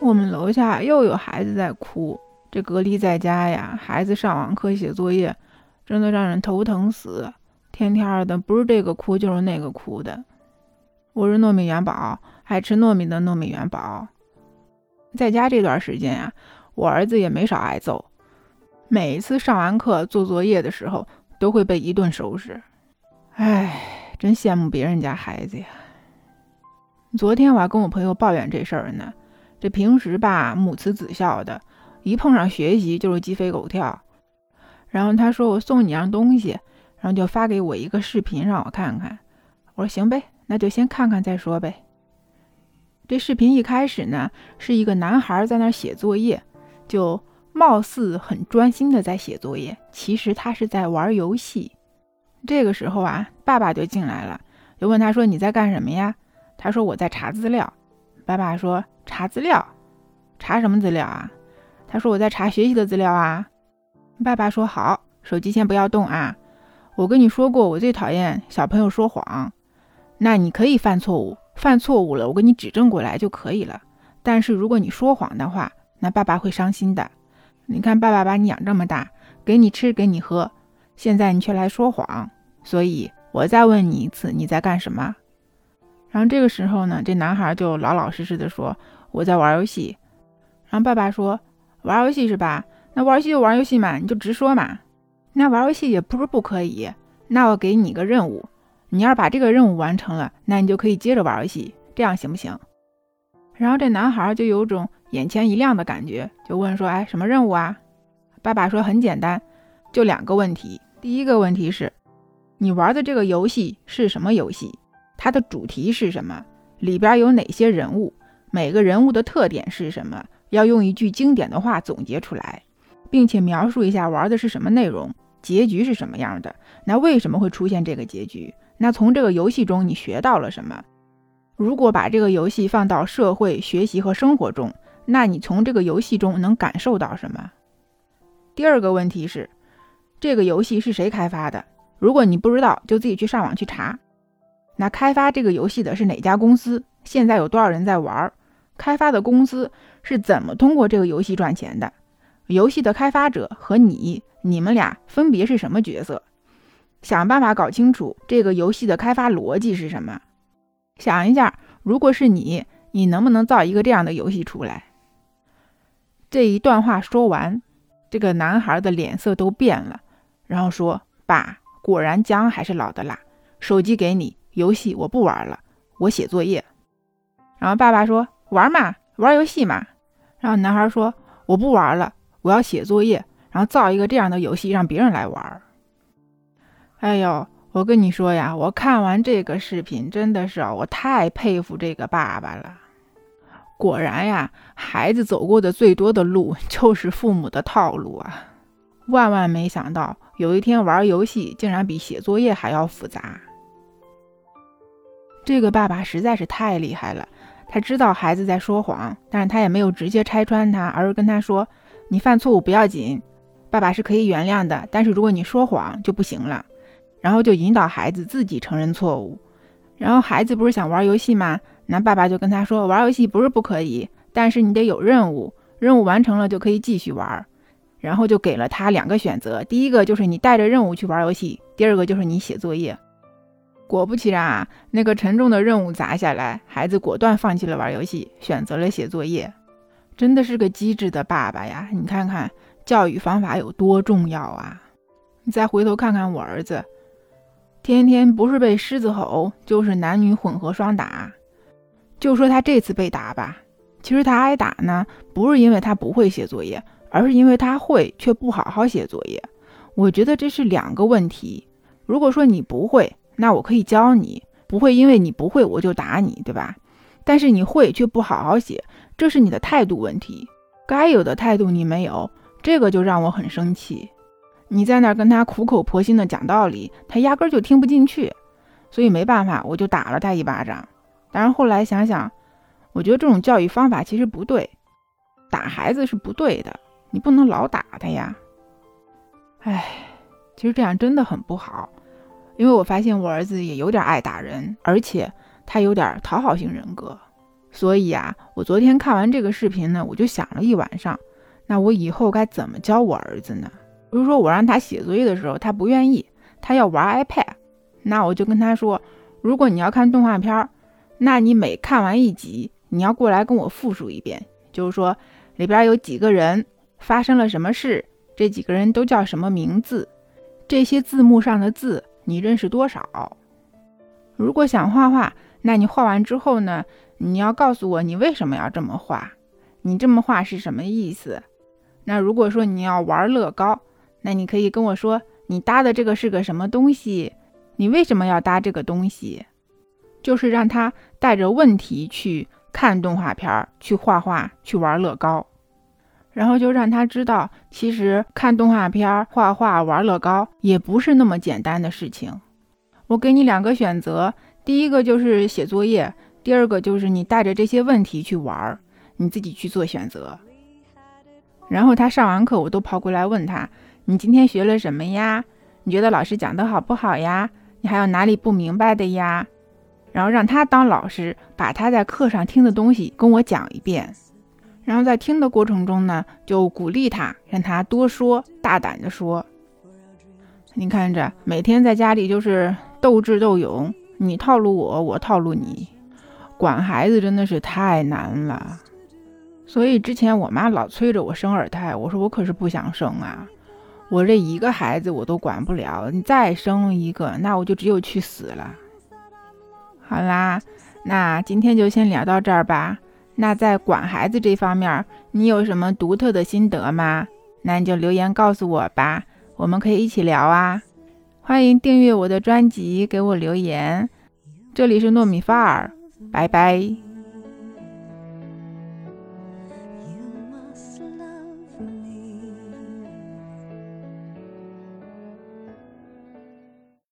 我们楼下又有孩子在哭，这隔离在家呀，孩子上网课写作业，真的让人头疼死。天天的，不是这个哭就是那个哭的。我是糯米元宝，爱吃糯米的糯米元宝。在家这段时间呀，我儿子也没少挨揍。每一次上完课做作业的时候，都会被一顿收拾。唉，真羡慕别人家孩子呀。昨天我还跟我朋友抱怨这事儿呢。这平时吧，母慈子孝的，一碰上学习就是鸡飞狗跳。然后他说：“我送你样东西。”然后就发给我一个视频让我看看。我说：“行呗，那就先看看再说呗。”这视频一开始呢，是一个男孩在那写作业，就貌似很专心的在写作业，其实他是在玩游戏。这个时候啊，爸爸就进来了，就问他说：“你在干什么呀？”他说：“我在查资料。”爸爸说。查资料，查什么资料啊？他说我在查学习的资料啊。爸爸说好，手机先不要动啊。我跟你说过，我最讨厌小朋友说谎。那你可以犯错误，犯错误了，我给你指正过来就可以了。但是如果你说谎的话，那爸爸会伤心的。你看，爸爸把你养这么大，给你吃，给你喝，现在你却来说谎。所以我再问你一次，你在干什么？然后这个时候呢，这男孩就老老实实的说。我在玩游戏，然后爸爸说：“玩游戏是吧？那玩游戏就玩游戏嘛，你就直说嘛。那玩游戏也不是不可以。那我给你个任务，你要是把这个任务完成了，那你就可以接着玩游戏，这样行不行？”然后这男孩就有种眼前一亮的感觉，就问说：“哎，什么任务啊？”爸爸说：“很简单，就两个问题。第一个问题是，你玩的这个游戏是什么游戏？它的主题是什么？里边有哪些人物？”每个人物的特点是什么？要用一句经典的话总结出来，并且描述一下玩的是什么内容，结局是什么样的？那为什么会出现这个结局？那从这个游戏中你学到了什么？如果把这个游戏放到社会、学习和生活中，那你从这个游戏中能感受到什么？第二个问题是，这个游戏是谁开发的？如果你不知道，就自己去上网去查。那开发这个游戏的是哪家公司？现在有多少人在玩？开发的公司是怎么通过这个游戏赚钱的？游戏的开发者和你，你们俩分别是什么角色？想办法搞清楚这个游戏的开发逻辑是什么。想一下，如果是你，你能不能造一个这样的游戏出来？这一段话说完，这个男孩的脸色都变了，然后说：“爸，果然姜还是老的辣。手机给你，游戏我不玩了，我写作业。”然后爸爸说。玩嘛，玩游戏嘛。然后男孩说：“我不玩了，我要写作业，然后造一个这样的游戏让别人来玩。”哎呦，我跟你说呀，我看完这个视频，真的是我太佩服这个爸爸了。果然呀，孩子走过的最多的路 就是父母的套路啊！万万没想到，有一天玩游戏竟然比写作业还要复杂。这个爸爸实在是太厉害了。他知道孩子在说谎，但是他也没有直接拆穿他，而是跟他说：“你犯错误不要紧，爸爸是可以原谅的。但是如果你说谎就不行了。”然后就引导孩子自己承认错误。然后孩子不是想玩游戏吗？那爸爸就跟他说：“玩游戏不是不可以，但是你得有任务，任务完成了就可以继续玩。”然后就给了他两个选择：第一个就是你带着任务去玩游戏；第二个就是你写作业。果不其然啊，那个沉重的任务砸下来，孩子果断放弃了玩游戏，选择了写作业。真的是个机智的爸爸呀！你看看教育方法有多重要啊！你再回头看看我儿子，天天不是被狮子吼，就是男女混合双打。就说他这次被打吧，其实他挨打呢，不是因为他不会写作业，而是因为他会却不好好写作业。我觉得这是两个问题。如果说你不会，那我可以教你，不会因为你不会我就打你，对吧？但是你会却不好好写，这是你的态度问题，该有的态度你没有，这个就让我很生气。你在那跟他苦口婆心的讲道理，他压根就听不进去，所以没办法，我就打了他一巴掌。但是后来想想，我觉得这种教育方法其实不对，打孩子是不对的，你不能老打他呀。唉，其实这样真的很不好。因为我发现我儿子也有点爱打人，而且他有点讨好型人格，所以啊，我昨天看完这个视频呢，我就想了一晚上，那我以后该怎么教我儿子呢？比如说我让他写作业的时候，他不愿意，他要玩 iPad，那我就跟他说，如果你要看动画片，那你每看完一集，你要过来跟我复述一遍，就是说里边有几个人，发生了什么事，这几个人都叫什么名字，这些字幕上的字你认识多少？如果想画画，那你画完之后呢？你要告诉我你为什么要这么画，你这么画是什么意思？那如果说你要玩乐高，那你可以跟我说你搭的这个是个什么东西？你为什么要搭这个东西？就是让他带着问题去看动画片儿、去画画、去玩乐高，然后就让他知道，其实看动画片、画画、玩乐高也不是那么简单的事情。我给你两个选择，第一个就是写作业。第二个就是你带着这些问题去玩，你自己去做选择。然后他上完课，我都跑过来问他：“你今天学了什么呀？你觉得老师讲的好不好呀？你还有哪里不明白的呀？”然后让他当老师，把他在课上听的东西跟我讲一遍。然后在听的过程中呢，就鼓励他，让他多说，大胆的说。你看着，每天在家里就是斗智斗勇，你套路我，我套路你。管孩子真的是太难了，所以之前我妈老催着我生二胎，我说我可是不想生啊，我这一个孩子我都管不了，你再生一个，那我就只有去死了。好啦，那今天就先聊到这儿吧。那在管孩子这方面，你有什么独特的心得吗？那你就留言告诉我吧，我们可以一起聊啊。欢迎订阅我的专辑，给我留言。这里是糯米饭儿。拜拜。